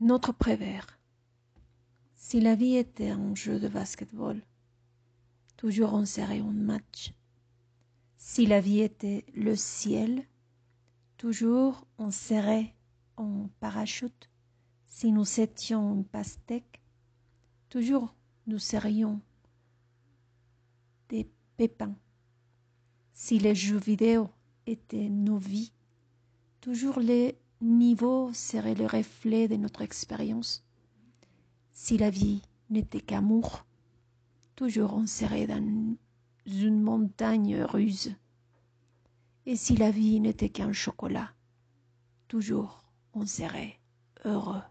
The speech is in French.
Notre prévert. Si la vie était un jeu de basketball, toujours on serait un match. Si la vie était le ciel, toujours on serait en parachute. Si nous étions un pastèque, toujours nous serions des pépins. Si les jeux vidéo étaient nos vies, toujours les niveaux seraient le reflet de notre expérience. Si la vie n'était qu'amour, toujours on serait dans une montagne ruse. Et si la vie n'était qu'un chocolat, toujours on serait heureux.